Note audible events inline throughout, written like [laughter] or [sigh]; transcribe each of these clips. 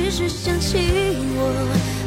只是想起我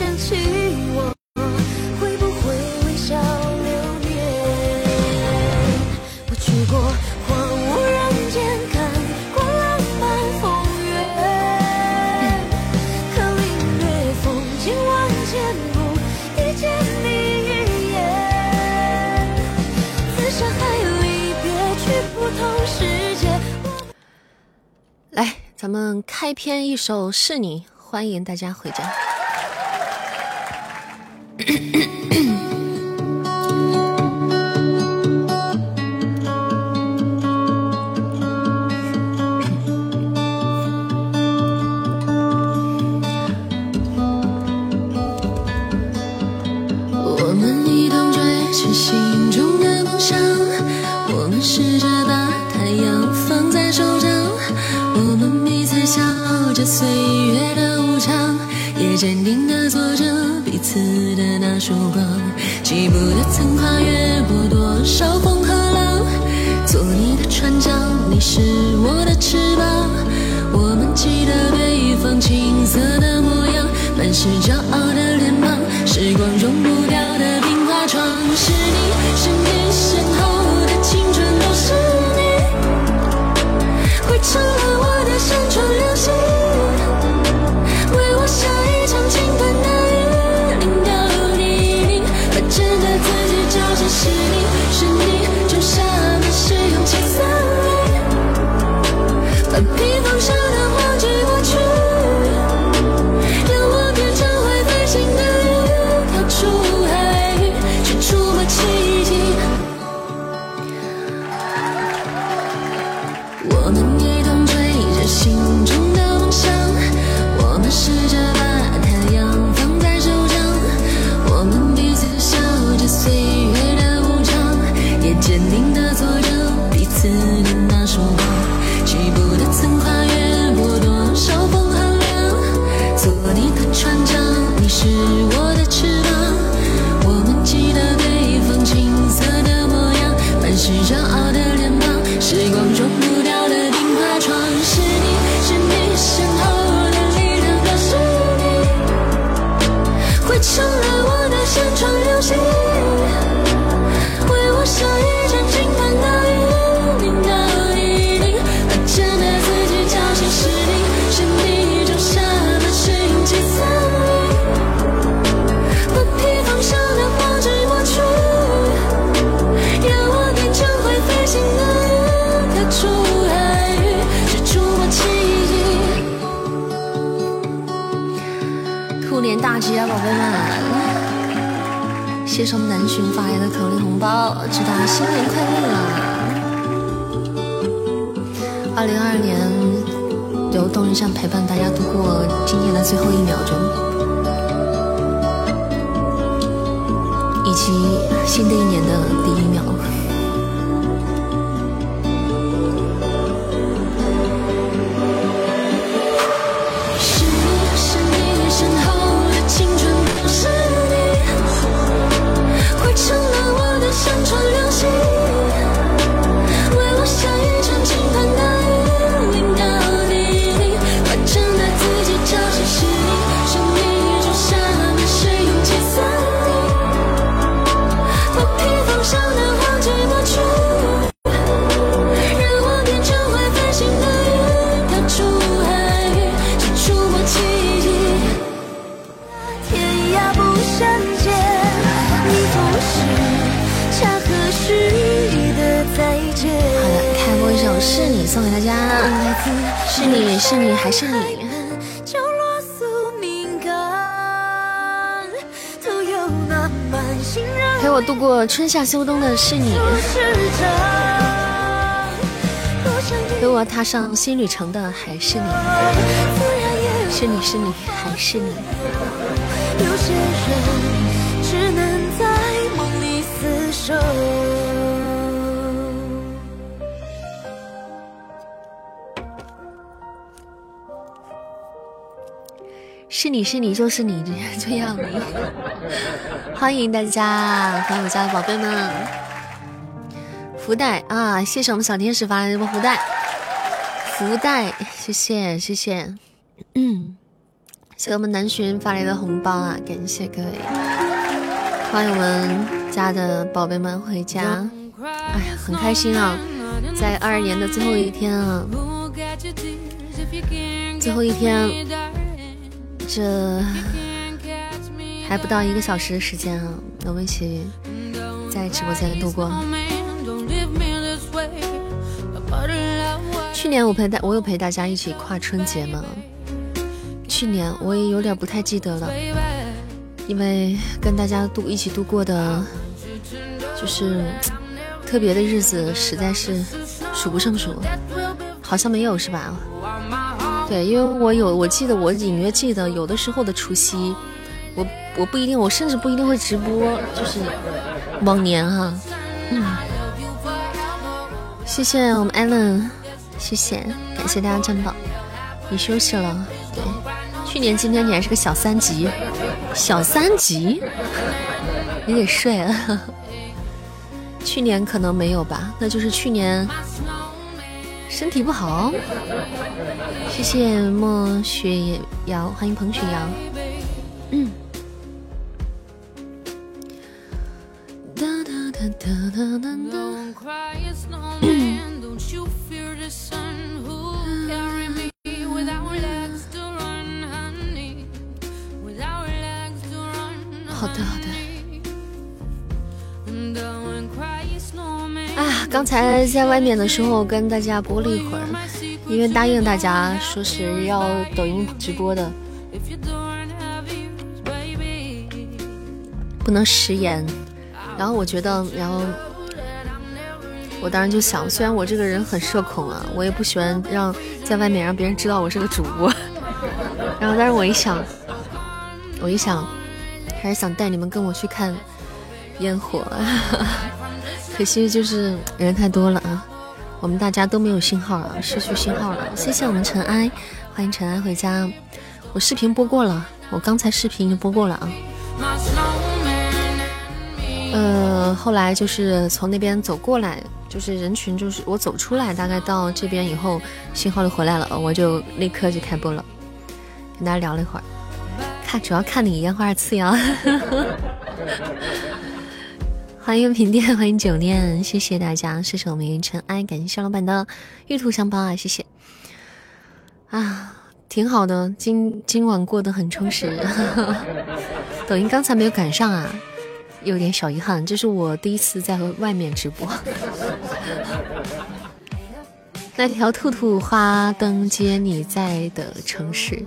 想起我，会不会微笑留恋？我去过荒无人间，看过浪漫风月，可风万千，不见你一眼。别，去不同世界。来，咱们开篇一首《是你》，欢迎大家回家。曙光，记不得曾跨越过多少风和浪，做你的船桨，你是我的翅膀，我们记得北方青色的模样，满是骄傲的。接们南浔发来的口令红包祝大家新年快乐二零二二年由动力上陪伴大家度过今年的最后一秒钟。以及新的一年的第一秒。是你还是你？陪我度过春夏秋冬的是你，陪我踏上新旅程的还是你，是你是你还是你？有些人你是你就是你这样的，欢迎大家，欢迎我家的宝贝们，福袋啊！谢谢我们小天使发来的福袋，福袋，谢谢谢谢，嗯，谢谢我们南浔发来的红包啊！感谢各位，欢迎我们家的宝贝们回家，哎呀，很开心啊，在二二年的最后一天啊，最后一天。这还不到一个小时的时间啊，我们一起在直播间度过。去年我陪大，我有陪大家一起跨春节吗？去年我也有点不太记得了，因为跟大家度一起度过的，就是特别的日子实在是数不胜数，好像没有是吧？对，因为我有，我记得我隐约记得有的时候的除夕，我我不一定，我甚至不一定会直播，就是往年哈，嗯，谢谢我们 Allen，谢谢，感谢大家珍宝，你休息了，对，去年今天你还是个小三级，小三级，[laughs] 你得睡了，[laughs] 去年可能没有吧，那就是去年。身体不好，谢谢莫雪瑶，欢迎彭雪瑶。在外面的时候跟大家播了一会儿，因为答应大家说是要抖音直播的，不能食言。然后我觉得，然后我当时就想，虽然我这个人很社恐啊，我也不喜欢让在外面让别人知道我是个主播。[laughs] 然后，但是我一想，我一想，还是想带你们跟我去看烟火。可惜就是人太多了啊，我们大家都没有信号啊，失去信号了。谢谢我们尘埃，欢迎尘埃回家。我视频播过了，我刚才视频就播过了啊。呃，后来就是从那边走过来，就是人群，就是我走出来，大概到这边以后，信号就回来了，我就立刻就开播了，跟大家聊了一会儿。看，主要看你烟花次要。[laughs] 欢迎平店，欢迎酒念，[laughs] 谢谢大家，谢谢我们云尘埃，感谢肖老板的玉兔香包啊，谢谢啊，挺好的，今今晚过得很充实。[laughs] 抖音刚才没有赶上啊，有点小遗憾，这是我第一次在和外面直播。[laughs] 那条兔兔花灯接你在的城市，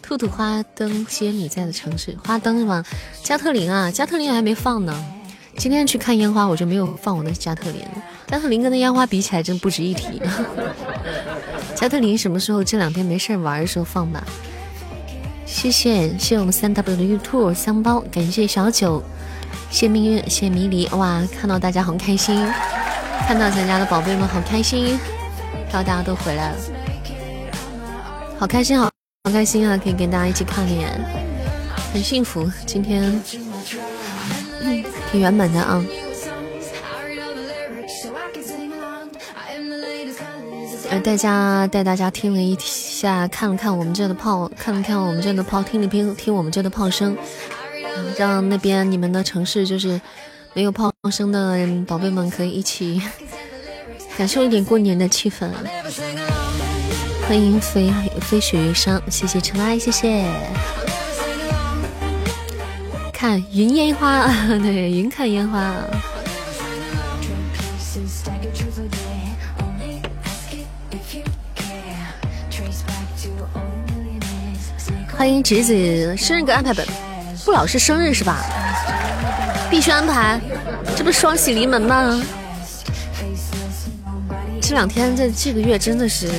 兔兔花灯接你在的城市，花灯是吗？加特林啊，加特林还没放呢。今天去看烟花，我就没有放我的加特林。加特林跟那烟花比起来，真不值一提。[laughs] 加特林什么时候这两天没事玩的时候放吧？谢谢，谢谢我们三 W 的玉兔香包，感谢小九，谢命运，谢迷离。哇，看到大家好开心，看到咱家的宝贝们好开心，看到大家都回来了，好开心，好好开心啊！可以跟大家一起看脸，很幸福。今天。挺圆满的啊！呃，大家带大家听了一下，看了看我们这的炮，看了看我们这的炮，听了听听我们这的炮声，让那边你们的城市就是没有炮声的宝贝们可以一起感受一点过年的气氛。欢迎飞飞雪月伤，谢谢尘埃，谢谢。看云烟花，[laughs] 对，云看烟花。欢迎侄子生日，给安排本，不老是生日是吧？必须安排，这不双喜临门吗？这两天这这个月真的是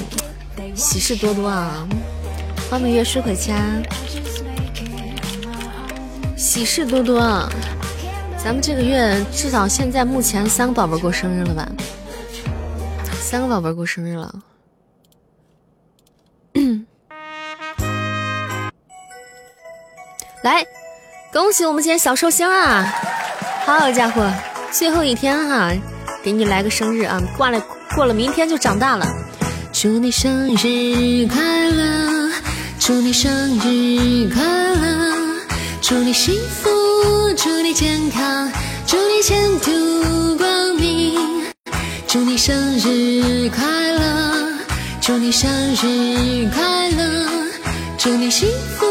喜事多多啊！欢迎明月睡回家。喜事多多。咱们这个月至少现在目前三个宝贝过生日了吧？三个宝贝过生日了。[clears throat] 来，恭喜我们今天小寿星啊！好家伙，最后一天哈，给你来个生日啊！挂了。过了明天就长大了，祝你生日快乐，祝你生日快乐，祝你幸福，祝你健康，祝你前途光明，祝你生日快乐，祝你生日快乐，祝你幸福，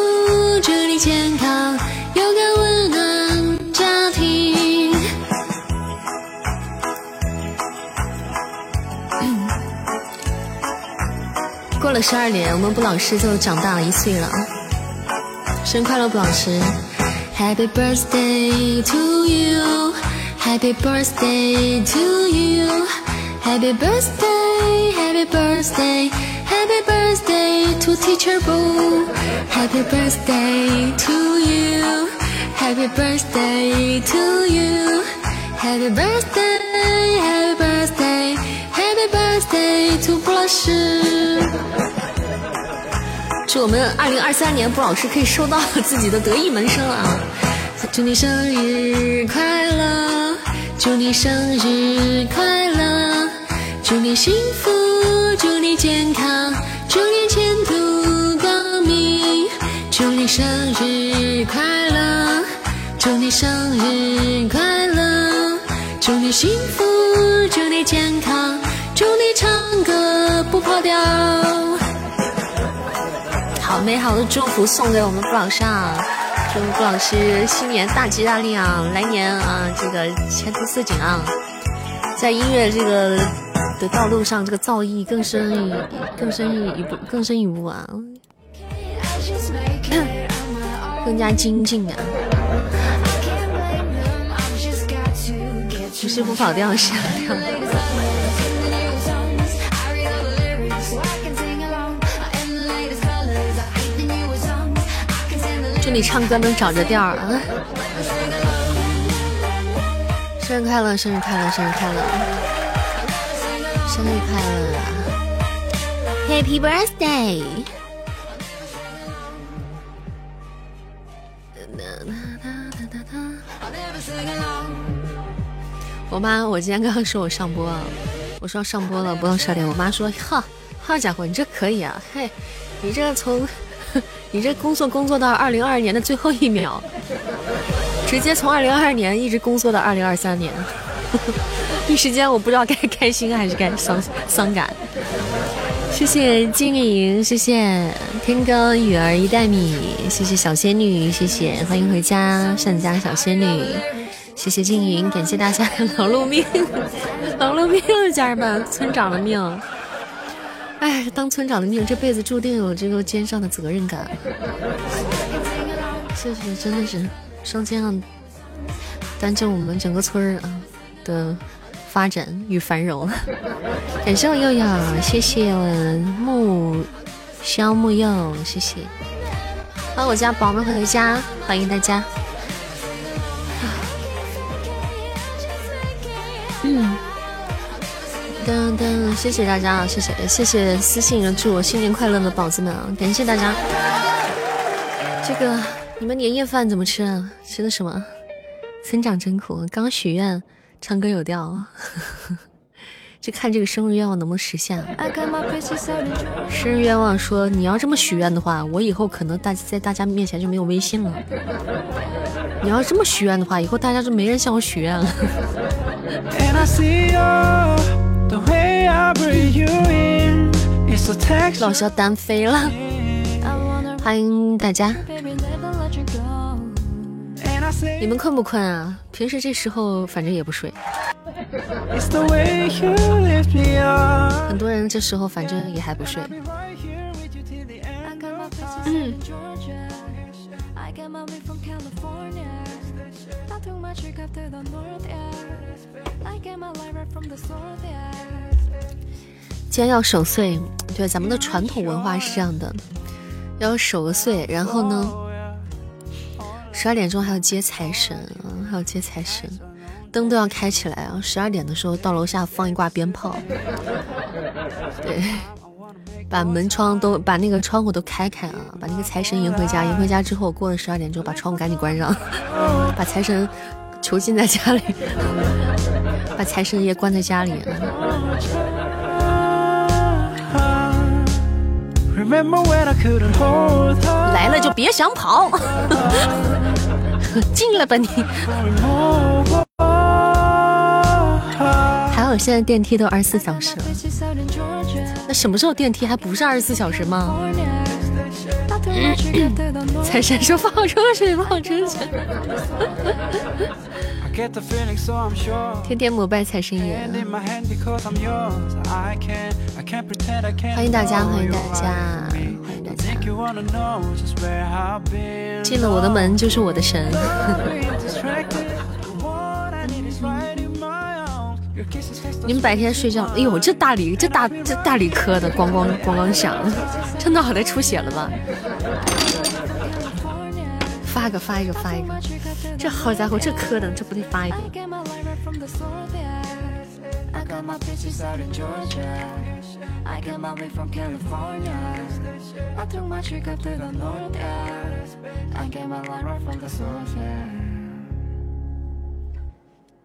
祝你健康，有个温暖家庭。过了十二年，我们布老师就长大了一岁了。生日快乐，布老师！Happy birthday to you，Happy birthday to you，Happy birthday，Happy birthday，Happy birthday to Teacher Boo，Happy birthday to you，Happy birthday to you，Happy birthday，Happy birthday，Happy birthday to 布老师。祝我们二零二三年布老师可以收到自己的得意门生啊！祝你生日快乐，祝你生日快乐，祝你幸福，祝你健康，祝你前途光明，祝你生日快乐，祝你生日快乐，祝你幸福，祝你健康，祝你唱歌不跑调。好美好的祝福送给我们布老师啊！祝布老师新年大吉大利啊！来年啊，这个前途似锦啊，在音乐这个的道路上，这个造诣更深一更深一步，更深一步啊，更加精进啊！不是不跑调，是跑调。祝你唱歌能找着调儿啊！生日快乐，生日快乐，生日快乐，生日快乐！Happy birthday！我妈，我今天刚刚说我上播，我说要上播了，不到十二点。我妈说：“哈，好家伙，你这可以啊！嘿，你这从……”你这工作工作到二零二二年的最后一秒，直接从二零二二年一直工作到二零二三年，[laughs] 一时间我不知道该开心还是该伤伤感。谢谢金莹，谢谢天高雨儿一袋米，谢谢小仙女，谢谢欢迎回家善家小仙女，谢谢静莹，感谢大家的劳碌命，[laughs] 劳碌命，家人们，村长的命。哎，当村长的命，这辈子注定有这个肩上的责任感。谢谢，真的是双肩上担着我们整个村儿啊的发展与繁荣。感谢我悠悠，谢谢我木萧木佑，谢谢。欢迎我家宝们回家，欢迎大家。噔噔，谢谢大家啊！谢谢谢谢私信祝我新年快乐的宝子们啊！感谢大家。这个你们年夜饭怎么吃啊？吃的什么？村长真苦，刚许愿唱歌有调，[laughs] 就看这个生日愿望能不能实现。生日愿望说你要这么许愿的话，我以后可能大在大家面前就没有微信了。你要这么许愿的话，以后大家就没人向我许愿了。[laughs] 老肖单飞了，欢迎大家。你们困不困啊？平时这时候反正也不睡。很多人这时候反正也还不睡。今天要守岁，对，咱们的传统文化是这样的，要守个岁，然后呢，十二点钟还要接财神啊，还要接财神，灯都要开起来啊，十二点的时候到楼下放一挂鞭炮，对，把门窗都把那个窗户都开开啊，把那个财神迎回家，迎回家之后过了十二点之后把窗户赶紧关上，[laughs] 把财神囚禁在家里，[laughs] 把财神爷关在家里。[laughs] 来了就别想跑，进来吧你。还好现在电梯都二十四小时了，那什么时候电梯还不是二十四小时吗？[clears throat] 财神说放出去，放出去。天天膜拜财神爷，欢迎大家，欢迎大家，欢迎大家。进了我的门就是我的神。你们白天睡觉，哎呦，这大理这大这大理科的咣咣咣咣响，这脑袋出血了吧？发一个，发一个，发一个！这好家伙，这磕的，这不得发一个？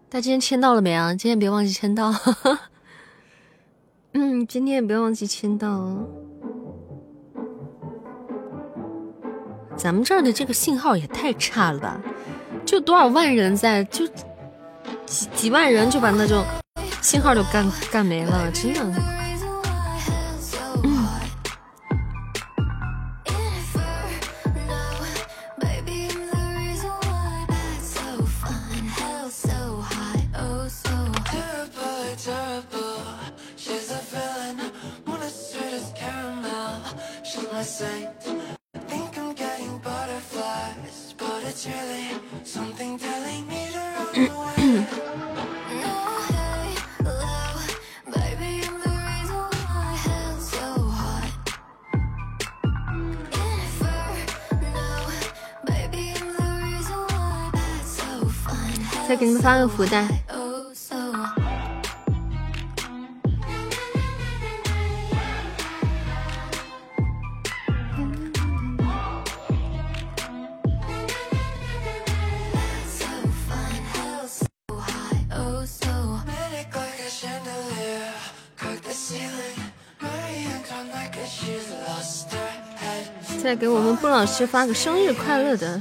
大家今天签到了没啊？今天别忘记签到。[laughs] 嗯，今天也别忘记签到。咱们这儿的这个信号也太差了吧！就多少万人在，就几几万人就把那种信号都干干没了，真的。再给你们发个福袋。再给我们布老师发个生日快乐的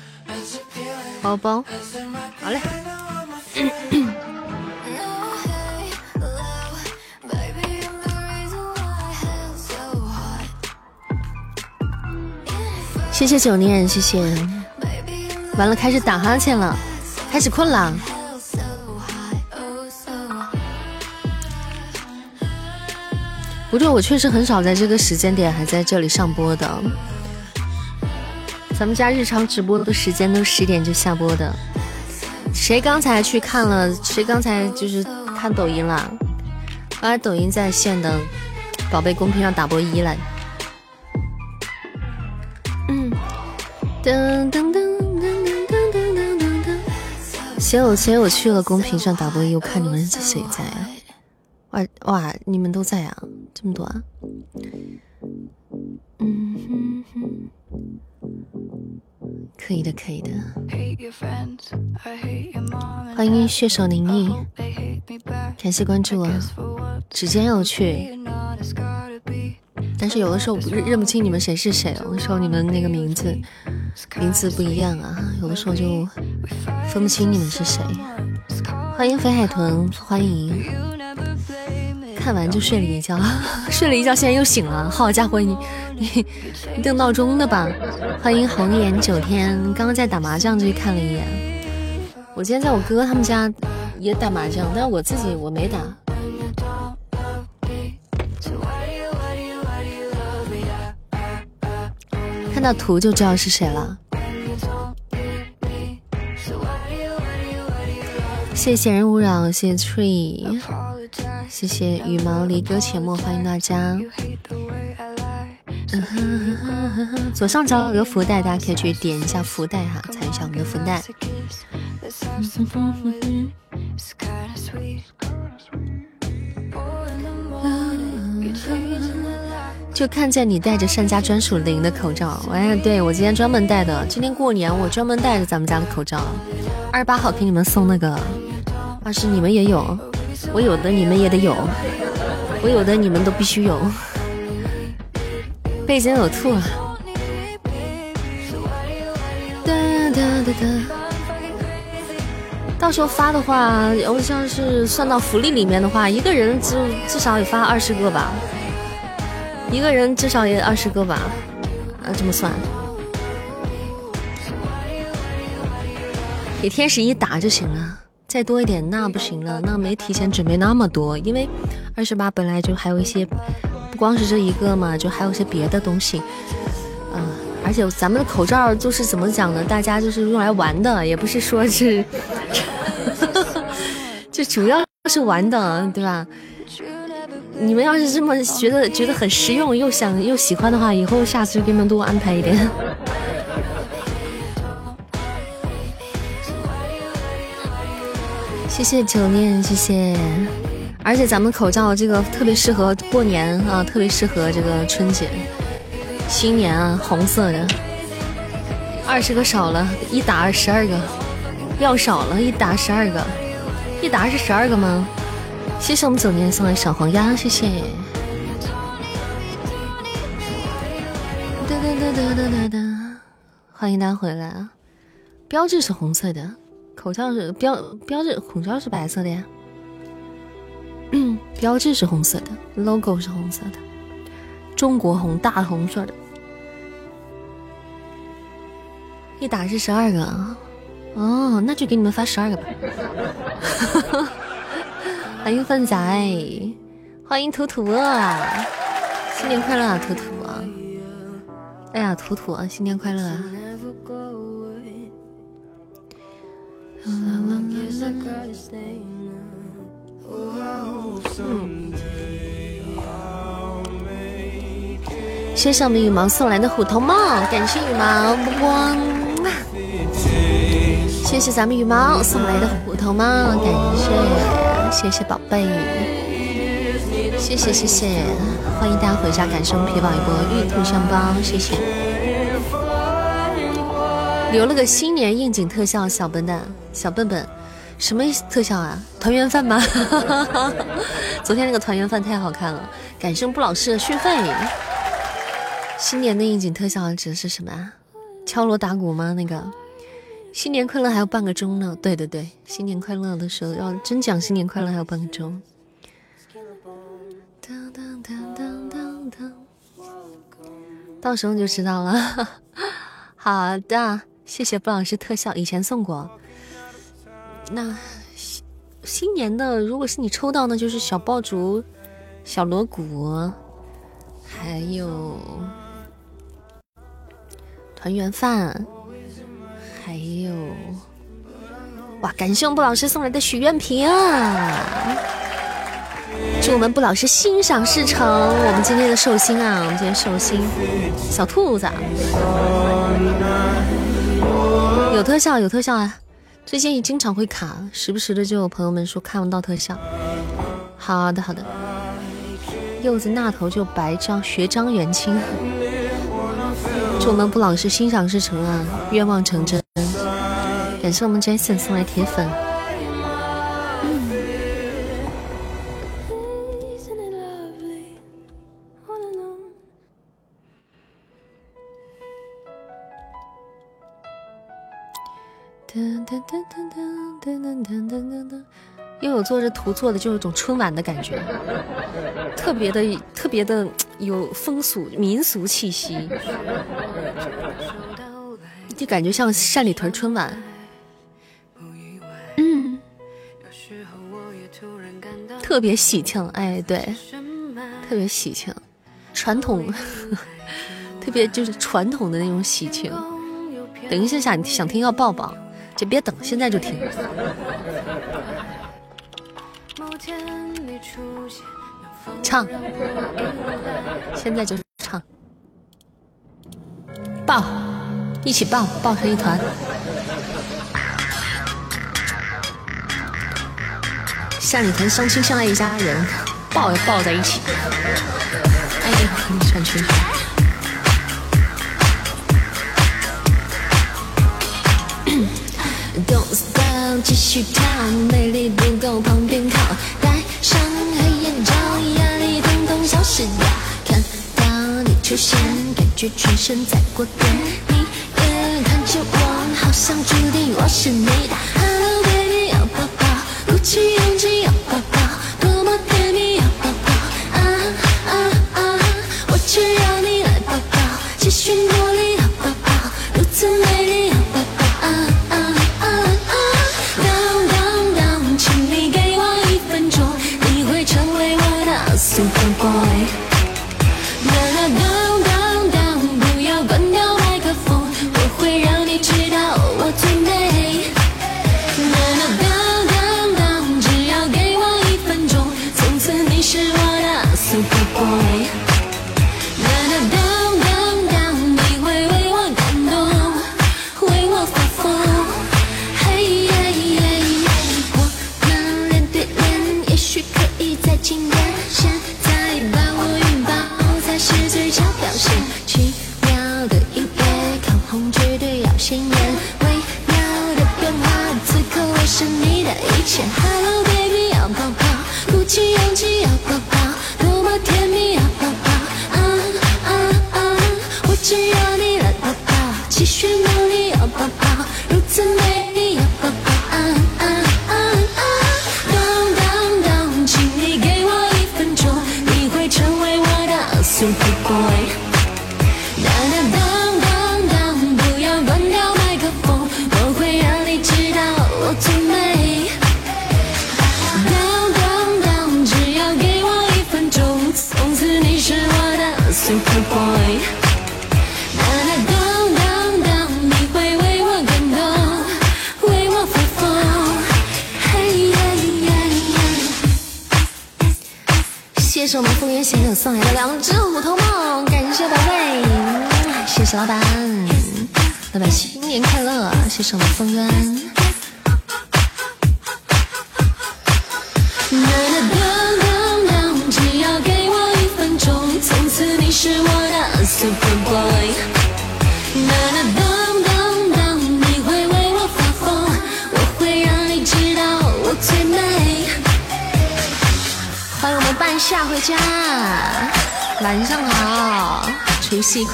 包包，好嘞。谢谢九念，谢谢。完了，开始打哈欠了，开始困了。不对，我确实很少在这个时间点还在这里上播的。咱们家日常直播的时间都十点就下播的。谁刚才去看了？谁刚才就是看抖音了？刚才抖音在线的宝贝公屏上打波一了。嗯，噔噔噔噔噔噔噔噔噔。谁有谁有去了公屏上打波一？我看你们谁在啊？哇哇，你们都在啊？这么多啊？可以的，可以的。欢迎血手宁毅，感谢关注啊！指尖有趣，但是有的时候认认不清你们谁是谁，有的时候你们那个名字名字不一样啊，有的时候就分不清你们是谁。欢迎肥海豚，欢迎。看完就睡了一觉，[laughs] 睡了一觉，现在又醒了。好家伙，你 [laughs] 你你定闹钟的吧？欢迎红颜九天，刚刚在打麻将就去看了一眼。我今天在我哥哥他们家也打麻将，但是我自己我没打。看到图就知道是谁了。谢谢人勿扰，谢谢 Tree，谢谢羽毛离歌浅墨，欢迎大家。左上角有个福袋，大家可以去点一下福袋哈，参与一下我们的福袋。就看见你戴着善家专属零的口罩，哎，对我今天专门戴的，今天过年我专门戴着咱们家的口罩。二十八号给你们送那个，二十你们也有，我有的你们也得有，我有的你们都必须有。背景有兔。哒哒哒哒。到时候发的话，我像是算到福利里面的话，一个人至至少也发二十个吧。一个人至少也二十个吧，啊，这么算，给天使一打就行了，再多一点那不行了，那没提前准备那么多，因为二十八本来就还有一些，不光是这一个嘛，就还有些别的东西，嗯，而且咱们的口罩就是怎么讲呢？大家就是用来玩的，也不是说是，[laughs] 就主要是玩的，对吧？你们要是这么觉得觉得很实用又想又喜欢的话，以后下次就给你们多安排一点。谢谢九念，谢谢。而且咱们口罩这个特别适合过年啊，特别适合这个春节、新年啊，红色的。二十个少了，一打十二个，要少了，一打十二个，一打是十二个吗？谢谢我们九念送来小黄鸭，谢谢。哒哒哒哒哒哒哒，欢迎大家回来啊！标志是红色的，口罩是标标志，口罩是白色的呀。[clears throat] 标志是红色的，logo 是红色的，中国红大红色的。一打是十二个，哦，那就给你们发十二个吧。[laughs] 欢迎粪仔，欢迎图图啊！新年快乐啊，图图啊！哎呀，图图啊，新年快乐啊！谢谢我们羽毛送来的虎头帽，感谢羽毛波波。谢谢咱们羽毛送来的虎头帽，感谢。谢谢宝贝，谢谢谢谢，欢迎大家回家，感谢我们皮宝一波玉兔香包，谢谢。留了个新年应景特效，小笨蛋，小笨笨，什么特效啊？团圆饭吗？[laughs] 昨天那个团圆饭太好看了，感谢不老师的续费。新年的应景特效指的是什么啊？敲锣打鼓吗？那个？新年快乐还有半个钟呢，对对对，新年快乐的时候要真讲新年快乐还有半个钟，到时候就知道了。[laughs] 好的，谢谢布老师特效，以前送过。那新新年的，如果是你抽到呢，就是小爆竹、小锣鼓，还有团圆饭。还有，哇！感谢我们布老师送来的许愿瓶啊！祝我们布老师心想事成。我们今天的寿星啊，我们今天寿星小兔子有特效，有特效啊！最近也经常会卡，时不时的就有朋友们说看不到特效。好的，好的。柚子那头就白张学张元清。祝我们布朗是心想事成啊，愿望成真。感谢我们 Jason 送来铁粉。噔噔噔噔噔噔噔噔噔，又有做这图做的就有种春晚的感觉，特别的特别的有风俗民俗气息，就感觉像山里屯春晚。嗯特别喜庆，哎，对，特别喜庆，传统，特别就是传统的那种喜庆。等一下想想听要抱抱，别等，现在就听。唱，现在就唱，抱，一起抱，抱成一团。像你团相亲相爱一家人，抱要抱在一起。哎呀，你穿裙子。Don't stop，继续跳，魅力不够旁边靠，戴上黑眼罩，压力统统消失掉。看到你出现，感觉全身在过电，你也看着我，好像注定我是你的。Hello baby，要抱抱，鼓起勇气要抱抱，多么甜蜜要抱抱，啊啊啊！我只要你来抱抱，继续努力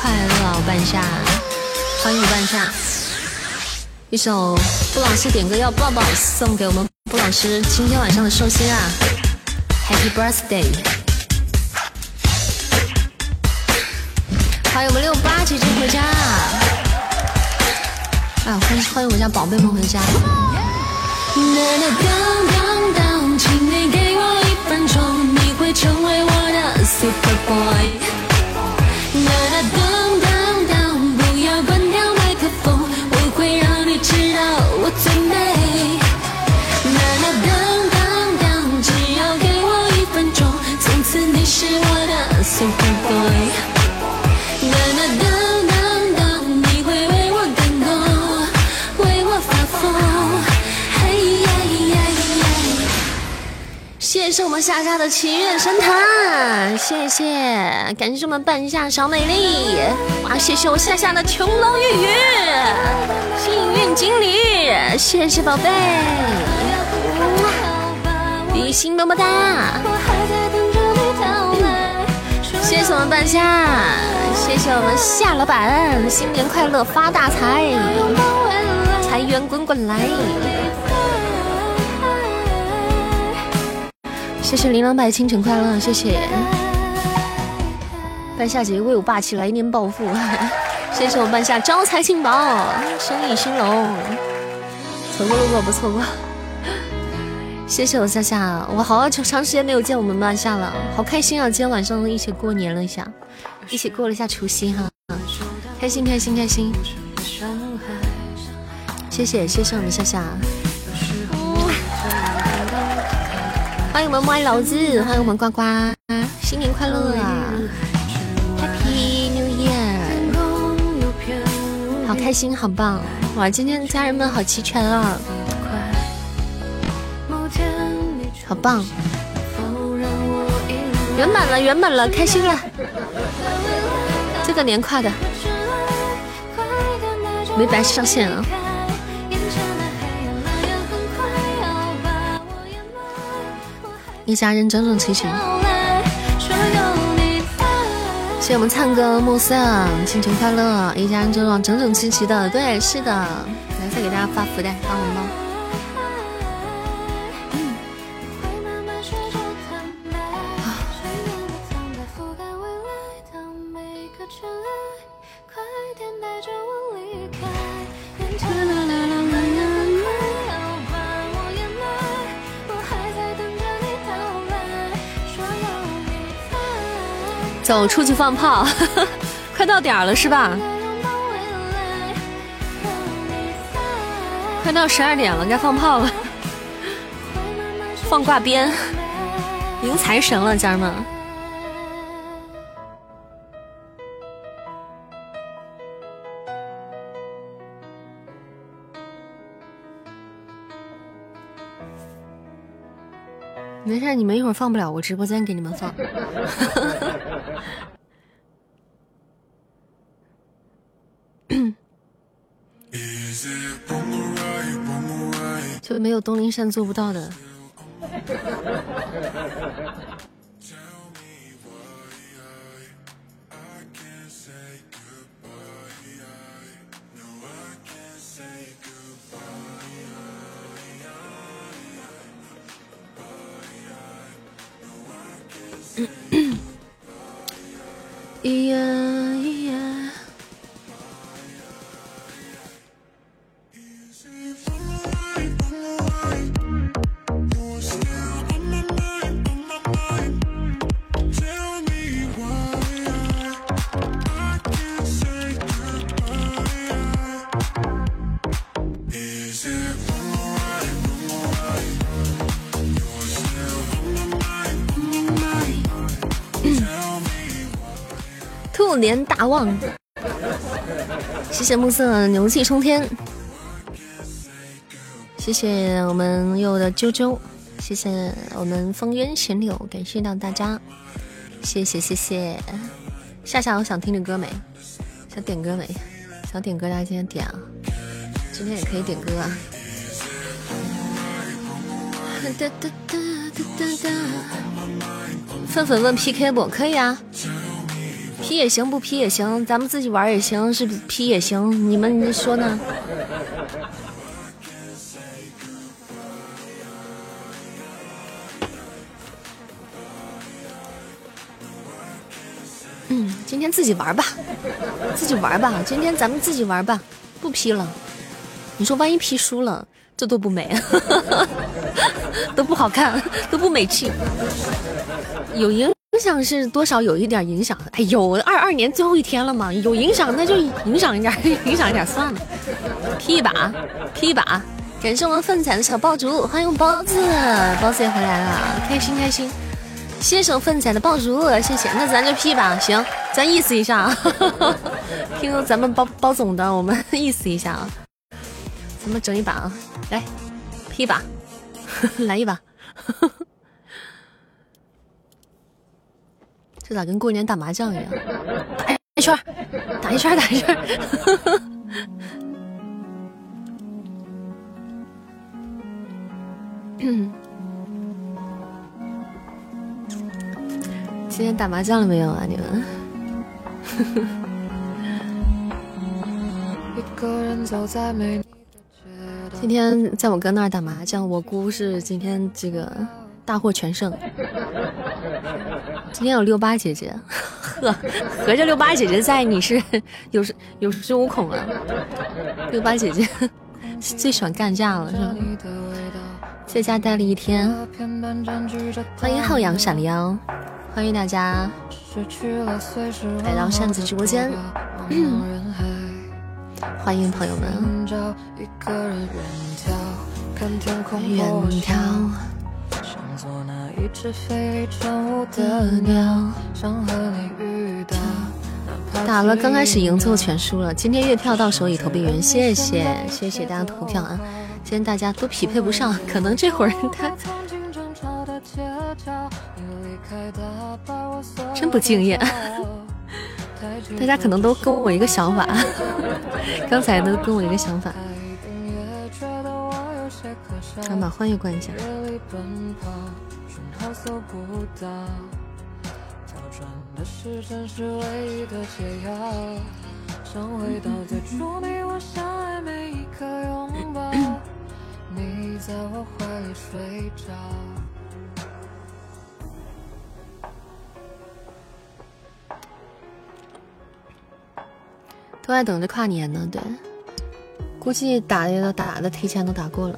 快乐，半夏，欢迎半夏。一首布老师点歌要抱抱，送给我们布老师今天晚上的寿星啊，Happy Birthday！欢迎我们六八姐姐回家，啊，欢迎欢迎我家宝贝们回家。Down down down，请你给我一分钟，你会成为我的 super boy。Down down 夏夏的祈愿神坛，谢谢，感谢我们半夏小美丽，哇，谢谢我夏夏的琼楼玉宇，幸运锦鲤，谢谢宝贝，比心么么哒，谢谢我们半夏，谢谢我们夏老板，新年快乐，发大财，财源滚滚来。谢谢琳琅白清晨快乐，谢谢半夏姐姐威武霸气，来年暴富，谢谢我半夏招财进宝，生意兴隆，错过路过不错过，谢谢我夏夏，我好长长时间没有见我们半夏了，好开心啊！今天晚上一起过年了一下，一起过了一下除夕哈。开心开心开心！谢谢谢谢我们夏夏，欢迎我们歪老子，欢迎我们呱呱，新年快乐啊！Happy New Year！好开心，好棒！哇，今天家人们好齐全啊，好棒！圆满了，圆满了，开心了！这个年跨的没白上线啊！一家人整整齐齐。谢谢我们灿哥、暮色，新春快乐！一家人整整整整齐齐的，对，是的。来，再给大家发福袋，发红包。走出去放炮，[laughs] 快到点了是吧？快到十二点了，该放炮了，放挂鞭，[laughs] 迎财神了，家人们。没事，你们一会儿放不了，我直播间给你们放。[laughs] 就没有东林山做不到的。咿呀年大旺，谢谢暮色牛气冲天，谢谢我们有的啾啾，谢谢我们风渊闲柳，感谢到大家，谢谢谢谢。夏夏，我想听的歌没？想点歌没？想点歌大家今天点啊，今天也可以点歌啊。[laughs] 哒哒哒哒哒哒。粉粉问 PK 不？可以啊。P 也行，不 P 也行，咱们自己玩也行，是 P 也行，你们说呢？嗯，今天自己玩吧，自己玩吧，今天咱们自己玩吧，不 P 了。你说万一 P 输了，这多不美，[laughs] 都不好看，都不美气，有赢。影响是多少有一点影响，哎呦，二二年最后一天了嘛，有影响那就影响一点，[laughs] 影响一点算了，P 一把，P 一把，感谢我们奋彩的小爆竹，欢迎包子，包子也回来了，开心开心，谢谢奋彩的爆竹，谢谢，那咱就 P 吧，行，咱意思一下啊，[laughs] 听咱们包包总的，我们意思一下啊，咱们整一把啊，来，P 一把，[laughs] 来一把。这咋跟过年打麻将一样？打一圈，打一圈，打一圈。今天打麻将了没有啊？你们？[laughs] 今天在我哥那儿打麻将，我姑是今天这个。大获全胜！今天有六八姐姐，呵，合着六八姐姐在，你是有有恃无恐啊？六八姐姐最喜欢干架了，是吧？在家待了一天，欢迎浩洋闪亮，欢迎大家来到扇子直播间。欢迎朋友们。远眺。打了，刚开始赢，最后全输了。今天月票到手已投币员，谢谢谢谢大家投票啊！今天大家都匹配不上，可能这会儿他 [laughs] 真不敬业。[laughs] 大家可能都跟我一个想法，[laughs] 刚才都跟我一个想法。咱把欢愉关一下。都在等着跨年呢，对，估计打的都打的提前都打过了。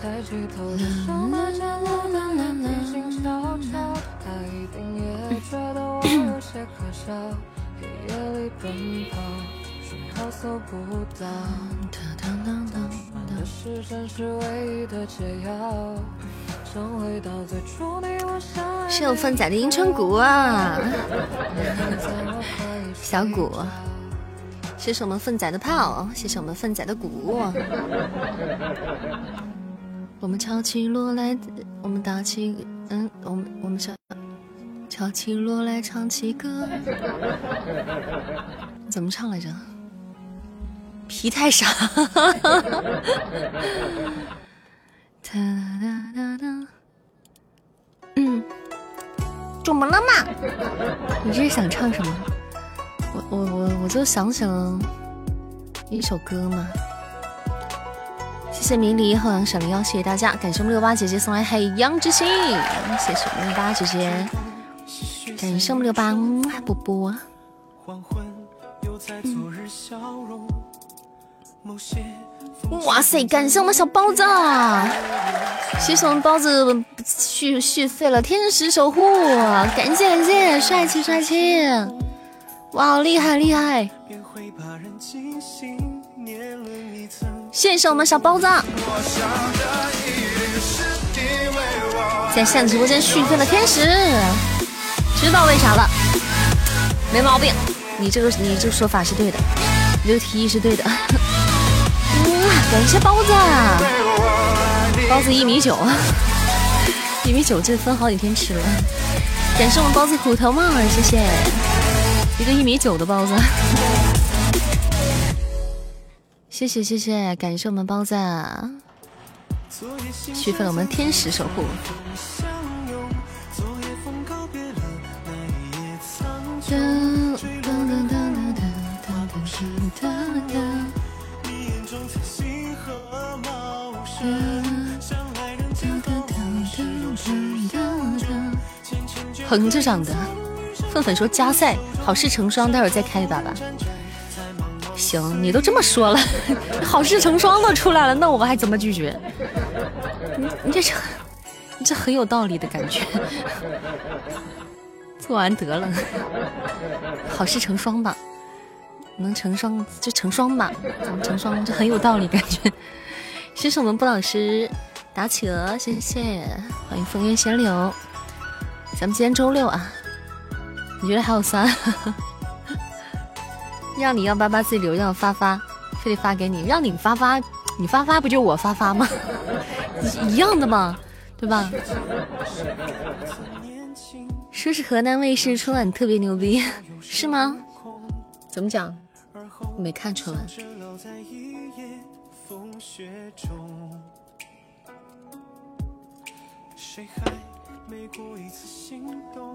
抬起头的时候，那角落的脸已经悄悄，他一定也觉得我有些可笑。黑夜里奔跑，讯号搜不到，慢的时针是唯一的解药。是有凤仔的迎春谷啊，小谷，谢谢我们凤仔的炮，谢谢我们凤仔的鼓。[laughs] 我们潮起落来，我们打起，嗯，我们我们潮潮起落来唱起歌，怎么唱来着？皮太傻。哒哒哒哒，嗯，怎么了嘛？你这是想唱什么？我我我我就想起了一首歌嘛。谢谢迷离后阳闪灵妖，谢谢大家，感谢我们六八姐姐送来海洋之心，谢谢我们六八姐姐，感谢我们六八波波。哇塞！感谢我们小包子，谢谢我们包子续续费了天使守护，感谢感谢，帅气帅气！哇，厉害厉害！谢谢我们小包子，在现在直播间续费了天使，知道为啥了？没毛病，你这个你这个说法是对的，你这个提议是对的。嗯感谢包子，包子一米九，一米九这分好几天吃了。感谢我们包子虎头帽，谢谢一个一米九的包子，谢谢谢谢，感谢我们包子续费了我们天使守护。横着长的，粉粉说加赛好事成双，待会儿再开一把吧。行，你都这么说了，[laughs] 好事成双都出来了，那我们还怎么拒绝？你你这你这很有道理的感觉。做完得了，好事成双吧，能成双就成双吧，能成双？这很有道理感觉。谢谢我们布老师打企鹅，谢谢，欢迎风月闲柳。咱们今天周六啊，你觉得还有酸？让你幺八八自己留，让发发，非得发给你，让你发发，你发发不就我发发吗？[laughs] 一样的嘛，对吧？说是河南卫视春晚特别牛逼，是吗？怎么讲？没看春晚。谁还没过一次心动？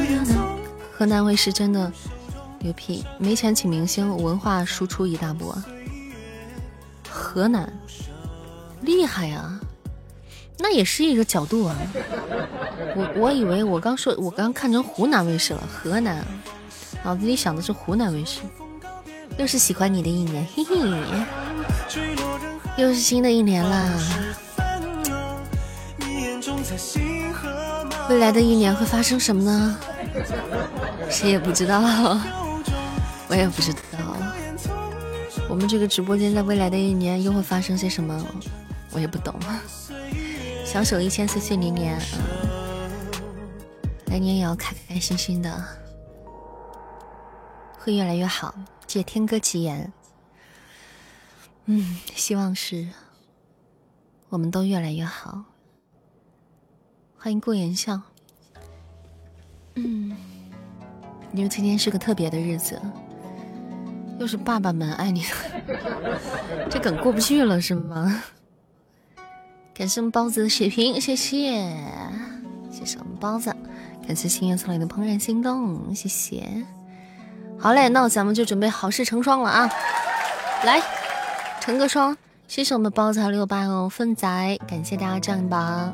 河南卫视真的牛批，没钱请明星，文化输出一大波。河南厉害呀，那也是一个角度啊。我我以为我刚说，我刚看成湖南卫视了，河南，脑子里想的是湖南卫视。又是喜欢你的一年，嘿嘿，又是新的一年啦。未来的一年会发生什么呢？[laughs] 谁也不知道，[laughs] 我也不知道。我们这个直播间在未来的一年又会发生些什么？我也不懂。[laughs] 小手一千岁岁年年，来年也要开开心心的，会越来越好。借天哥吉言，嗯，希望是我们都越来越好。欢迎顾言笑。嗯，因为今天是个特别的日子，又是爸爸们爱你，这梗过不去了是吗？感谢我们包子的血瓶，谢谢，谢谢我们包子，感谢心愿送来的怦然心动，谢谢。好嘞，那咱们就准备好事成双了啊！来，成个双，谢谢我们包子六八哦，粪仔，感谢大家站榜。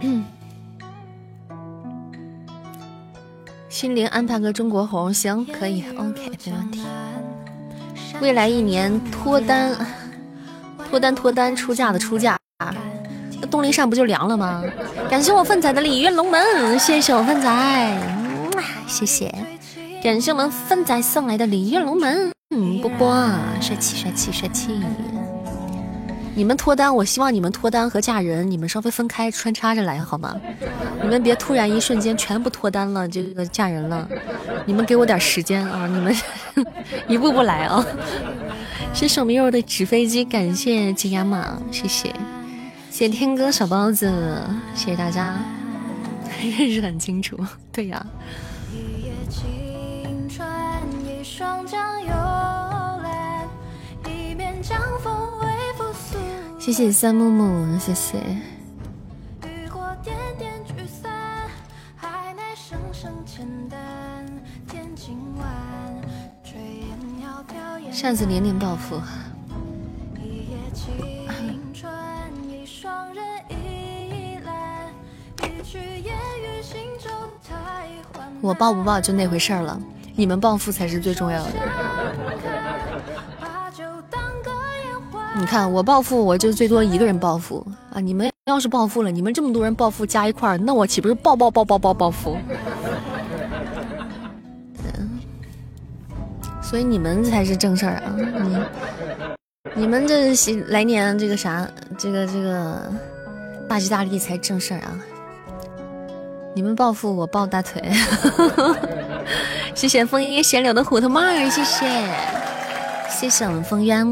[coughs] 心灵安排个中国红，行，可以，OK，没问题。未来一年脱单，脱单脱单，出嫁的出嫁，那东篱上不就凉了吗？感谢我粪仔的礼运龙门，谢谢我粪仔，谢谢，感谢我们粪仔送来的礼运龙门，嗯，波波，帅气帅气帅气。你们脱单，我希望你们脱单和嫁人，你们稍微分开穿插着来好吗？你们别突然一瞬间全部脱单了，这个嫁人了，你们给我点时间啊！你们 [laughs] 一步步来啊！谢谢我们悠悠的纸飞机，感谢金牙马，谢谢，谢谢天哥小包子，谢谢大家，认识很清楚，[laughs] 对呀。谢谢三木木，谢谢。扇子年年暴富。我报不报就那回事儿了，你们暴富才是最重要的。你看我暴富，我就最多一个人暴富啊！你们要是暴富了，你们这么多人暴富加一块儿，那我岂不是暴暴暴暴暴暴富？嗯，所以你们才是正事儿啊！你你们这来年这个啥，这个这个大吉大利才正事儿啊！你们暴富，我抱大腿。[laughs] 谢谢枫叶闲柳的虎头帽，谢谢。谢谢我们风渊，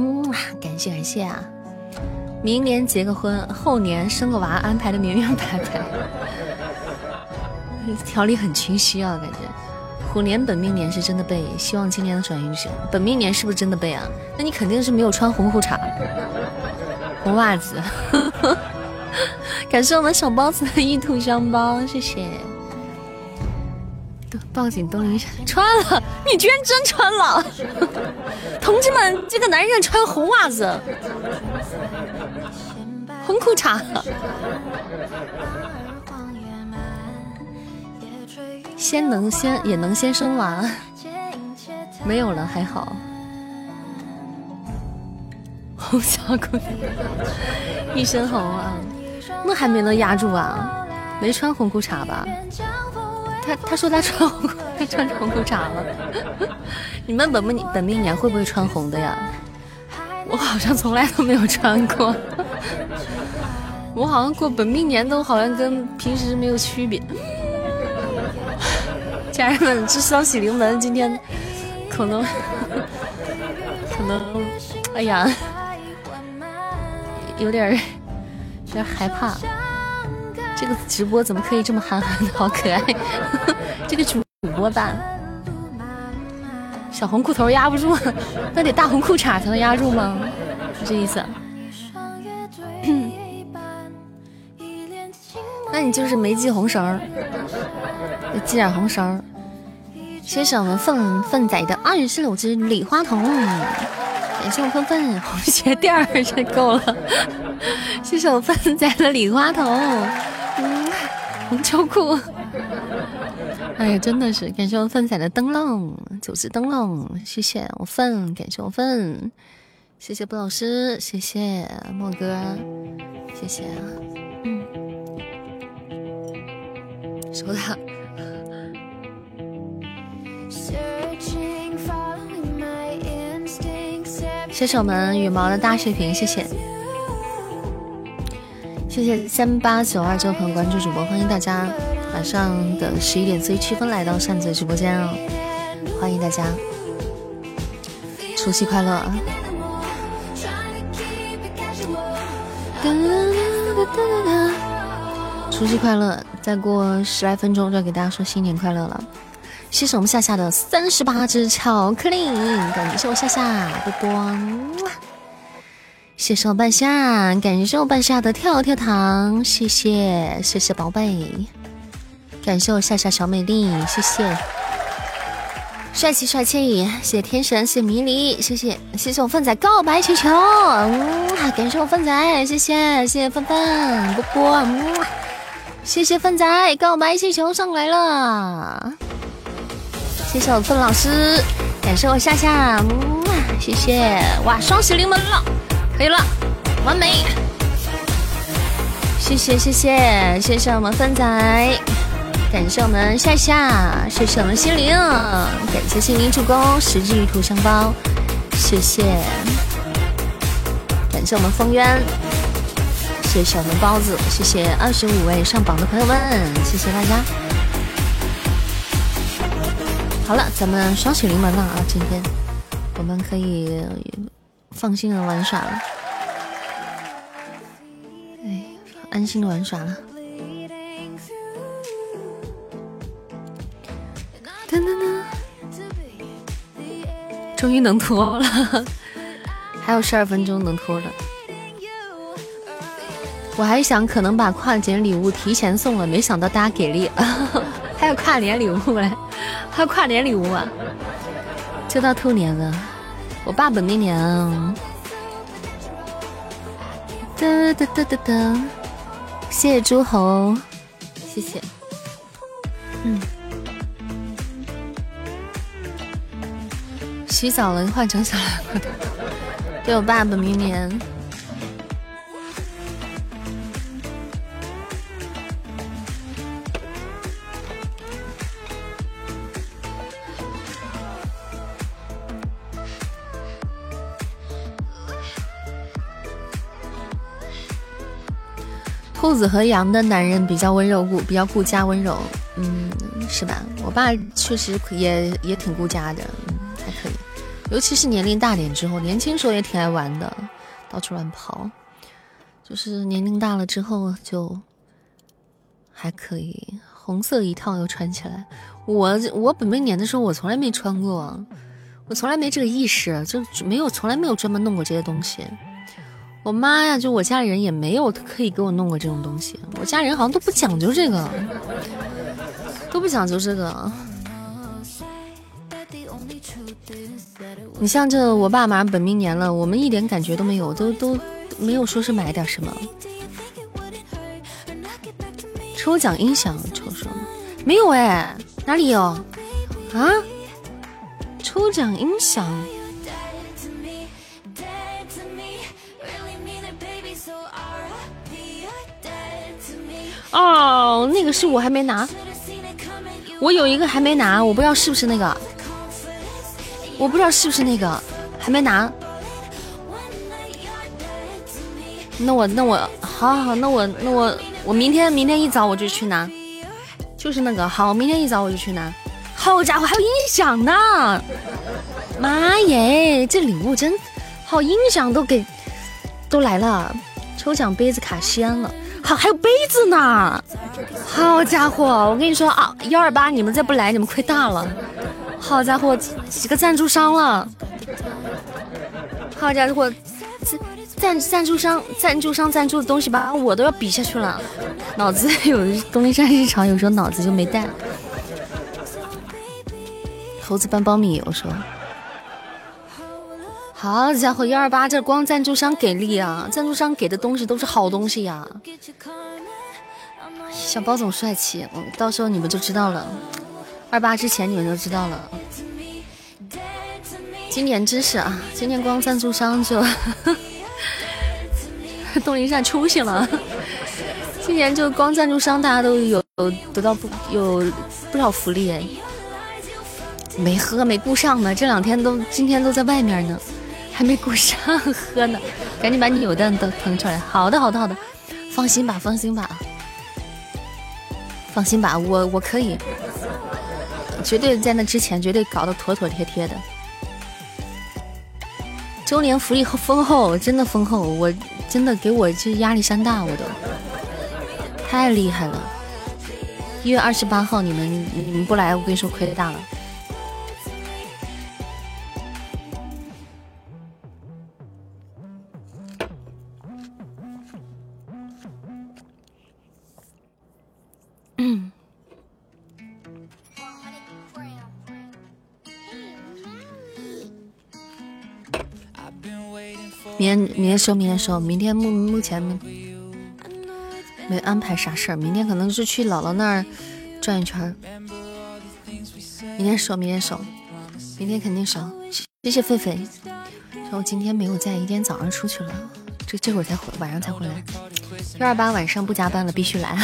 感谢感谢啊！明年结个婚，后年生个娃，安排的明明白白，[laughs] 条理很清晰啊，感觉。虎年本命年是真的背，希望今年的转运行本命年是不是真的背啊？那你肯定是没有穿红裤衩、红袜子。[laughs] 感谢我们小包子的一吐香包，谢谢。报警！东林穿了，你居然真穿了！[laughs] 同志们，这个男人穿红袜子、红裤衩，先能先也能先生娃，没有了还好。红小姑娘一身红啊，那还没能压住啊？没穿红裤衩吧？他他说他穿红 [laughs] 他穿红裤衩了，[laughs] 你们本命本命年会不会穿红的呀？我好像从来都没有穿过，[laughs] 我好像过本命年都好像跟平时没有区别。家人们，这双喜临门，今天可能可能，哎呀，有点有点害怕。这个直播怎么可以这么憨憨的？好可爱！[laughs] 这个主播吧，小红裤头压不住，那得大红裤衩才能压住吗？是这意思？[coughs] 那你就是没系红绳儿，系点红绳儿。谢谢我们粪粪仔的二十六只礼花筒，感谢我粪粪红鞋垫儿，这够了。谢谢我粪仔的礼花筒，嗯，红 [laughs] 秋裤。哎呀，真的是感谢我粪仔的灯笼，九只灯笼，谢谢我粪，感谢我粪，谢谢布老师，谢谢莫哥，谢谢啊，嗯，收到。谢谢我们羽毛的大血瓶，谢谢，谢谢三八九二这位朋友关注主播，欢迎大家晚上的十一点四十七分来到扇子直播间啊，欢迎大家，除夕快乐！除夕快乐！再过十来分钟就要给大家说新年快乐了。谢谢我们夏夏的三十八只巧克力，感谢我夏夏波波，谢谢我半夏，感谢我半夏的跳跳糖，谢谢谢谢宝贝，感谢我夏夏小美丽，谢谢帅气帅气，谢谢天神，谢谢迷离，谢谢谢谢我粪仔告白气球，嗯，感谢我粪仔，谢谢谢谢芬芬波波，嗯，谢谢粪仔告白气球上来了。谢谢我凤老师，感谢我夏夏，嗯，谢谢，哇，双喜临门了，可以了，完美，谢谢谢谢谢谢。我们芬仔，感谢我们夏夏，谢谢我们心灵，感谢心灵助攻，十只玉兔香包，谢谢，感谢我们风渊，谢谢。我们包子，谢谢二十五位上榜的朋友们，谢谢大家。好了，咱们双喜临门了啊！今天。我们可以放心的玩耍了，哎，安心的玩耍了。噔噔噔，终于能脱了，[laughs] 还有十二分钟能脱了。我还想可能把跨年礼物提前送了，没想到大家给力，[laughs] 还有跨年礼物嘞。还有跨年礼物啊！就到兔年了，我爸本命年啊！哒哒哒哒哒！谢谢诸侯，谢谢。嗯，洗澡了，换成小蓝裤的。对我爸本命年。子和羊的男人比较温柔，顾比较顾家温柔，嗯，是吧？我爸确实也也挺顾家的，嗯，还可以。尤其是年龄大点之后，年轻时候也挺爱玩的，到处乱跑。就是年龄大了之后就还可以，红色一套又穿起来。我我本命年的时候我从来没穿过，我从来没这个意识，就没有从来没有专门弄过这些东西。我妈呀，就我家里人也没有可以给我弄过这种东西。我家里人好像都不讲究这个，都不讲究这个。你像这我爸马上本命年了，我们一点感觉都没有，都都没有说是买点什么。抽奖音响，抽什么？没有哎，哪里有？啊？抽奖音响。哦，那个是我还没拿，我有一个还没拿，我不知道是不是那个，我不知道是不是那个，还没拿。那我那我好好好，那我那我我明天明天一早我就去拿，就是那个好，明天一早我就去拿。好家伙，还有音响呢！妈耶，这礼物真好，音响都给都来了，抽奖杯子卡西安了，好还有杯子呢！好家伙，我跟你说啊，幺二八你们再不来，你们亏大了！好家伙，几个赞助商了！好家伙，赞赞赞助商赞助商赞助的东西把我都要比下去了，脑子有 [laughs] 东西上日常，有时候脑子就没带。猴子搬苞米，我说，好家伙，幺二八这光赞助商给力啊！赞助商给的东西都是好东西呀。小包总帅气，到时候你们就知道了。二八之前你们就知道了。今年真是啊，今年光赞助商就东林善出息了。今年就光赞助商，大家都有得到不有不少福利。没喝，没顾上呢。这两天都今天都在外面呢，还没顾上喝呢。[laughs] 赶紧把你扭蛋都腾出来。好的，好的，好的。放心吧，放心吧，放心吧，我我可以，绝对在那之前绝对搞得妥妥帖帖的。周年福利丰厚，真的丰厚，我真的给我这压力山大，我都太厉害了。一月二十八号你们你们不来，我跟你说亏大了。天明天收，明天收，明天目目前没安排啥事儿，明天可能是去姥姥那儿转一圈。明天收，明天收，明天肯定收。谢谢狒狒，说我今天没有在，一天早上出去了，这这会儿才回，晚上才回来。幺二八晚上不加班了，必须来。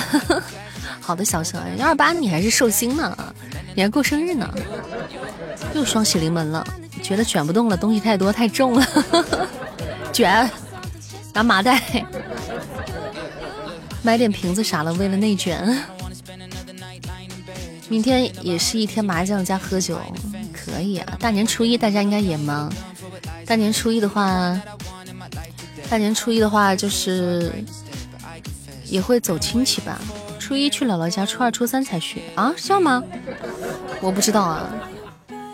[laughs] 好的，小生幺二八你还是寿星呢，你还过生日呢，又双喜临门了，觉得卷不动了，东西太多太重了。[laughs] 卷，拿麻袋，买点瓶子啥的，为了内卷。明天也是一天麻将加喝酒，可以啊。大年初一大家应该也忙。大年初一的话，大年初一的话就是也会走亲戚吧。初一去姥姥家，初二、初三才去啊？是这样吗？我不知道啊。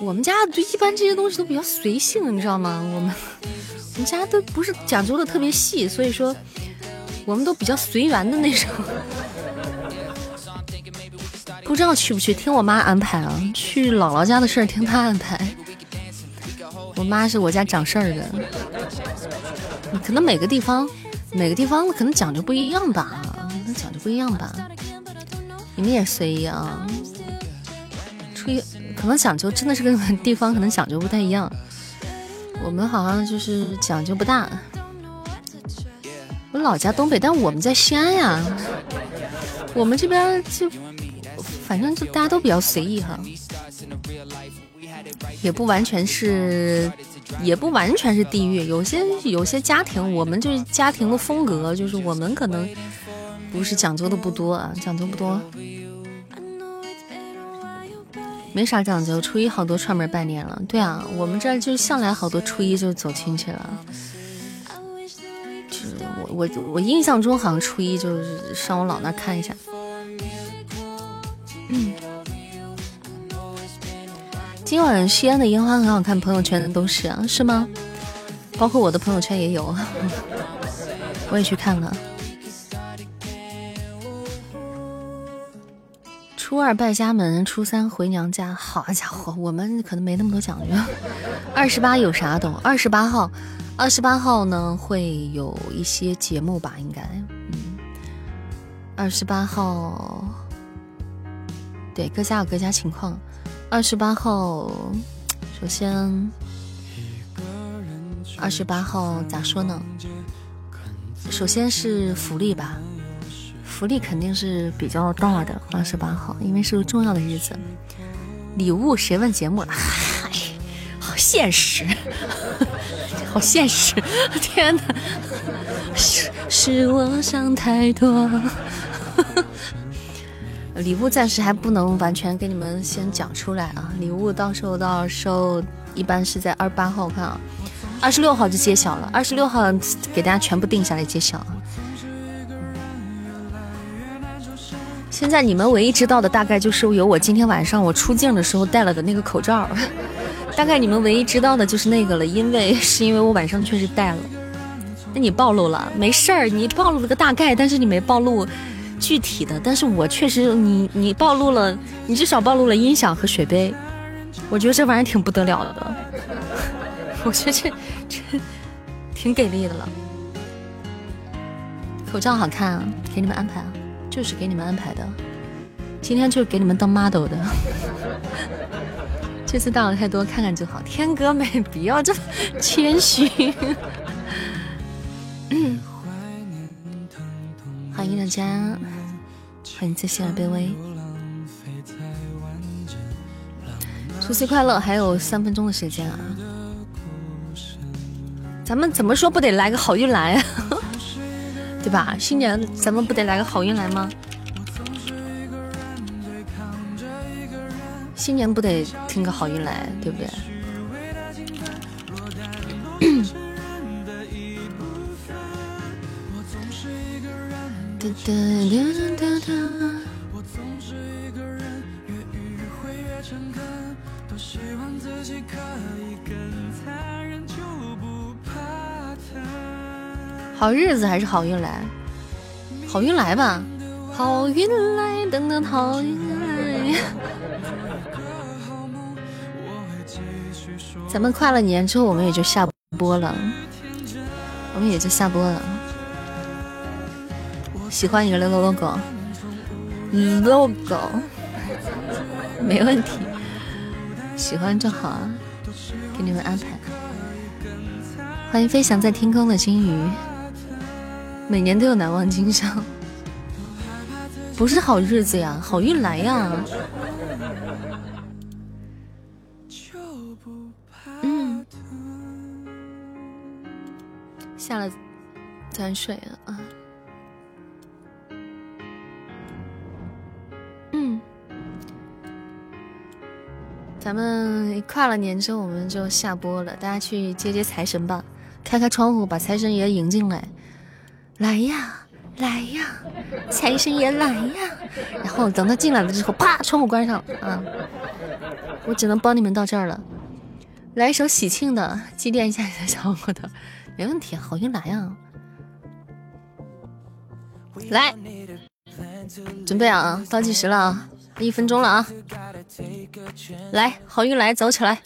我们家就一般这些东西都比较随性，你知道吗？我们。我们家都不是讲究的特别细，所以说我们都比较随缘的那种。不知道去不去，听我妈安排啊。去姥姥家的事儿听她安排。我妈是我家掌事儿的，可能每个地方每个地方可能讲究不一样吧，那讲究不一样吧。你们也随意啊。初一可能讲究真的是跟地方可能讲究不太一样。我们好像就是讲究不大。我老家东北，但我们在西安呀。我们这边就反正就大家都比较随意哈，也不完全是，也不完全是地域。有些有些家庭，我们就是家庭的风格，就是我们可能不是讲究的不多啊，讲究不多。没啥讲究，初一好多串门拜年了。对啊，我们这儿就向来好多初一就走亲戚了。就是我我我印象中好像初一就是上我姥那看一下。嗯。今晚西安的烟花很好看，朋友圈的都是啊，是吗？包括我的朋友圈也有，[laughs] 我也去看了。初二拜家门，初三回娘家。好家伙，我们可能没那么多讲究。二十八有啥懂？二十八号，二十八号呢会有一些节目吧？应该，嗯，二十八号，对，各家有各家情况。二十八号，首先，二十八号咋说呢？首先是福利吧。福利肯定是比较大的，二十八号，因为是个重要的日子。礼物谁问节目了？嗨，[laughs] 好现实，[laughs] 好现实！[laughs] 天哪，是是我想太多。礼物暂时还不能完全给你们先讲出来啊，礼物到时候到时候一般是在二十八号，我看啊，二十六号就揭晓了，二十六号给大家全部定下来揭晓。现在你们唯一知道的大概就是有我今天晚上我出镜的时候戴了的那个口罩，[laughs] 大概你们唯一知道的就是那个了，因为是因为我晚上确实戴了。那你暴露了，没事儿，你暴露了个大概，但是你没暴露。具体的，但是我确实，你你暴露了，你至少暴露了音响和水杯，我觉得这玩意儿挺不得了的，[laughs] 我觉得这这挺给力的了。口罩好看啊，给你们安排啊，就是给你们安排的，今天就是给你们当 model 的。[laughs] 这次大了太多，看看就好。天哥没必 [laughs] 要这谦虚。欢迎大家，欢迎最心爱卑微。除夕快乐！还有三分钟的时间啊，咱们怎么说不得来个好运来啊？对吧？新年咱们不得来个好运来吗？新年不得听个好运来，对不对？[clears throat] 好日子还是好运来，好运来吧，好运来，等等好运来。[laughs] 咱们跨了年之后，我们也就下播了，我们也就下播了。喜欢一个 logo，logo，没问题，喜欢就好啊，给你们安排。欢迎飞翔在天空的金鱼，每年都有难忘今宵，不是好日子呀，好运来呀。嗯，下了咱睡了啊。嗯，咱们跨了年之后，我们就下播了。大家去接接财神吧，开开窗户，把财神爷迎进来。来呀，来呀，财神爷来呀！然后等他进来了之后，啪，窗户关上。啊，我只能帮你们到这儿了。来一首喜庆的，祭奠一下你的小伙的，[laughs] 没问题，好运来呀！来。准备啊，倒计时了啊，一分钟了啊！来，好运来，走起来！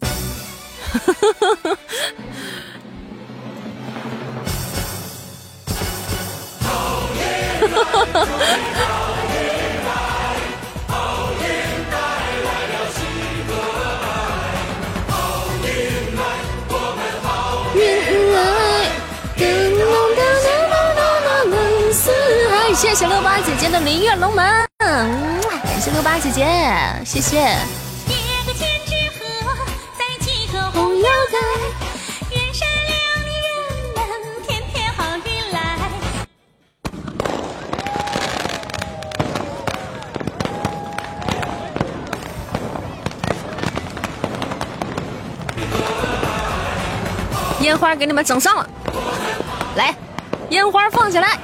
哈哈哈哈 [laughs] 谢谢六八姐姐的明月龙门，感谢六八姐姐，谢谢。烟花给你们整上了，来，烟花放起来。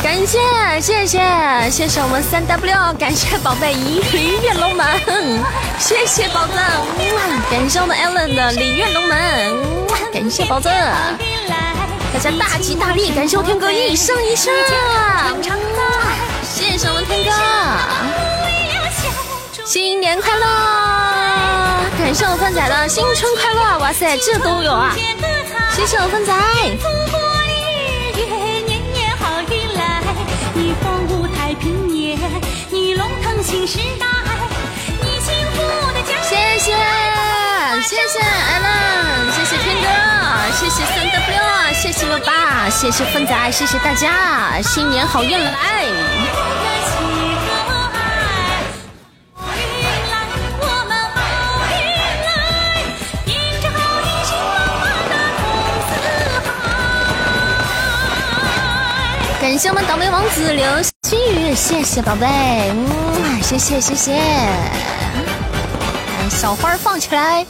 感谢谢谢谢谢我们三 W，感谢宝贝一礼月龙门，谢谢宝子，感谢我们 Allen 的礼月龙门，感谢宝子，大家大吉大利，感谢我天哥一生一世，谢谢我们天哥，新年快乐，感谢我饭仔的新春快乐，哇塞，这都有啊。谢谢我芬仔。谢谢谢谢艾伦，谢谢天哥，谢谢三 W，谢谢我爸，谢谢芬仔，谢谢大家，新年好运来。感谢我们倒霉王子流星雨，谢谢宝贝，嗯，谢谢谢谢。小花放起来。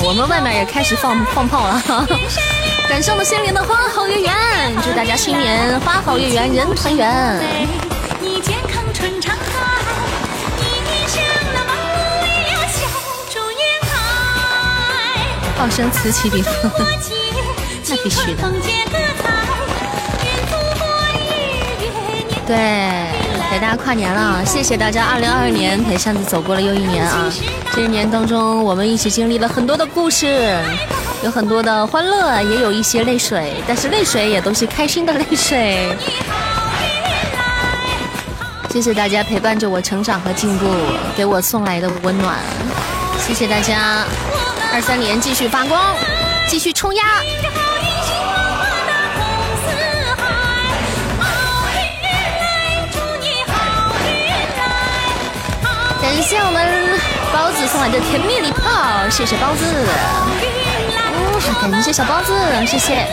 我们外面也开始放放炮了。感谢我们心灵的花好月圆，祝大家新年花好月圆，人团圆。炮声此起彼伏，[laughs] 那必须的。对，给大家跨年了，谢谢大家！二零二二年陪扇子走过了又一年啊！这一年当中，我们一起经历了很多的故事，有很多的欢乐，也有一些泪水，但是泪水也都是开心的泪水。谢谢大家陪伴着我成长和进步，给我送来的温暖。谢谢大家！二三年继续发光，继续冲压。感谢我们包子送来的甜蜜礼炮，谢谢包子。感谢小包子，谢谢。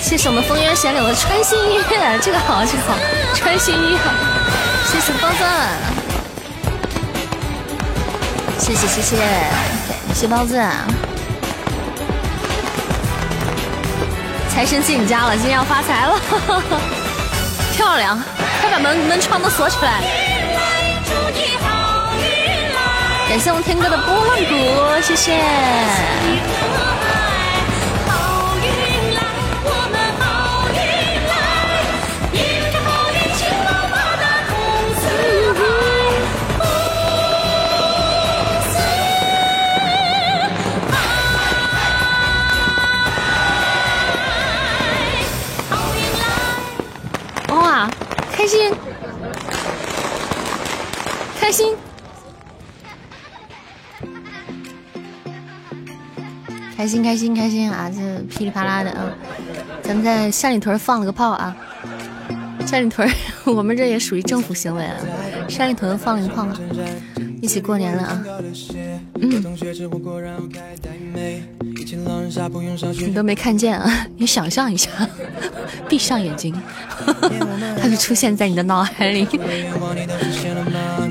谢谢我们风月闲柳的穿心音乐，这个好，这个好，穿心音乐。谢谢包子，谢谢谢谢。感谢包子，财神进你家了，今天要发财了，[laughs] 漂亮！快把门门窗都锁起来。感谢我们天哥的波浪鼓，谢谢。心，开心，开心啊！这噼里啪啦的啊！咱们在山里屯放了个炮啊！山里屯，[laughs] 我们这也属于政府行为啊！山里屯放了个炮，啊一起过年了啊！嗯。你都没看见啊！你想象一下，[laughs] 闭上眼睛，[laughs] 它就出现在你的脑海里。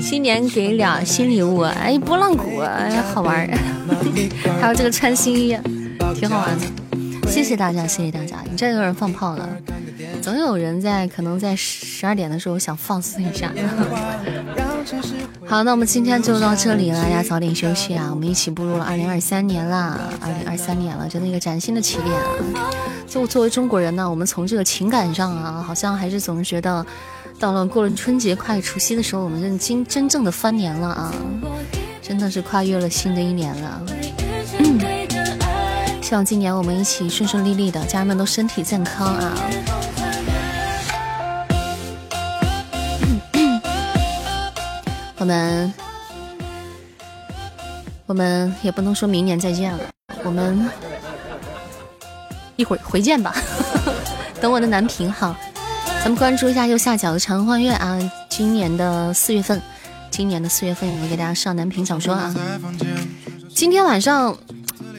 新年给俩新礼物，哎，波浪鼓，哎，好玩儿还有这个穿新衣，挺好玩的。谢谢大家，谢谢大家。你这有人放炮了，总有人在，可能在十二点的时候想放肆一下。[laughs] 好，那我们今天就到这里了，大家早点休息啊！我们一起步入了二零二三年啦，二零二三年了，真的一个崭新的起点啊！就作为中国人呢，我们从这个情感上啊，好像还是总是觉得，到了过了春节、快除夕的时候，我们真真真正的翻年了啊！真的是跨越了新的一年了。嗯，希望今年我们一起顺顺利利的，家人们都身体健康啊！[coughs] 我们，我们也不能说明年再见了，我们一会儿回见吧。[laughs] 等我的南屏好，咱们关注一下右下角的长欢月啊，今年的四月份，今年的四月份我们给大家上南屏小说啊。今天晚上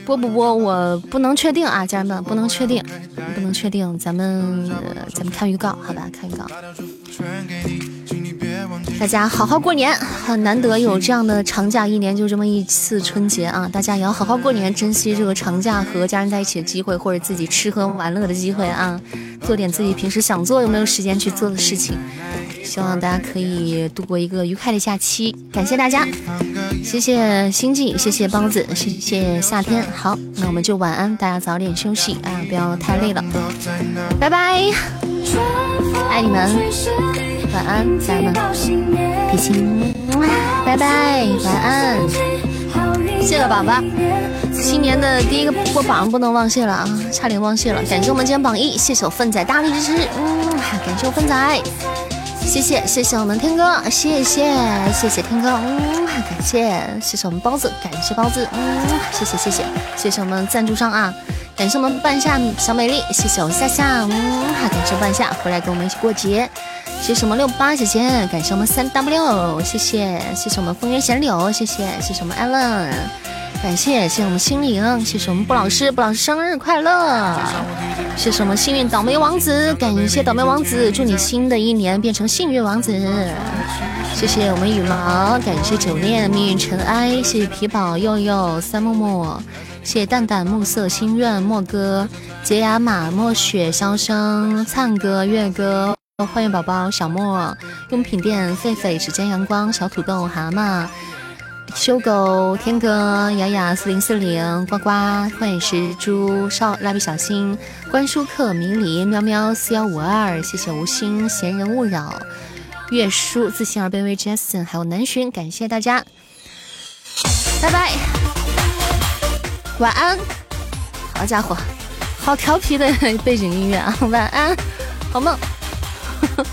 播不播我不能确定啊，家人们不能确定，不能确定，咱们咱们看预告好吧，看预告。大家好好过年，很难得有这样的长假，一年就这么一次春节啊！大家也要好好过年，珍惜这个长假和家人在一起的机会，或者自己吃喝玩乐的机会啊！做点自己平时想做又没有时间去做的事情。希望大家可以度过一个愉快的假期。感谢大家，谢谢星际，谢谢包子，谢谢夏天。好，那我们就晚安，大家早点休息啊，不要太累了。拜拜，爱你们。晚安，家人们，比心，拜拜，晚安，谢了宝宝，新年的第一个播榜不能忘谢了啊，差点忘谢了，感谢我们今天榜一，谢谢我奋仔大力支持，嗯，感谢我奋仔，谢谢谢谢我们天哥，谢谢谢谢天哥，嗯，感谢谢谢我们包子，感谢包子，嗯，谢谢谢谢谢谢我们赞助商啊，感谢我们半夏小美丽，谢谢我夏夏，嗯，感谢半夏回来跟我们一起过节。谢谢我们六八姐姐，感谢我们三 W，谢谢谢谢我们风月闲柳，谢谢谢谢我们艾伦，感谢谢谢我们心灵，谢谢我们布老师，布老师生日快乐，谢谢我们幸运倒霉王子，感谢倒霉王子，祝你新的一年变成幸运王子。谢谢我们羽毛，感谢久恋命运尘埃，谢谢皮宝佑佑三木木，谢谢蛋蛋暮色心愿莫哥杰雅马墨雪箫声灿哥月哥，欢迎宝宝小莫用品店狒狒指尖阳光小土豆蛤蟆。修狗天哥雅雅四零四零呱呱幻影石猪少蜡笔小新关书客迷离喵喵四幺五二谢谢无心闲人勿扰月书自信而卑微 Jason 还有南浔感谢大家，拜拜，晚安。好家伙，好调皮的背景音乐啊！晚安，好梦。呵呵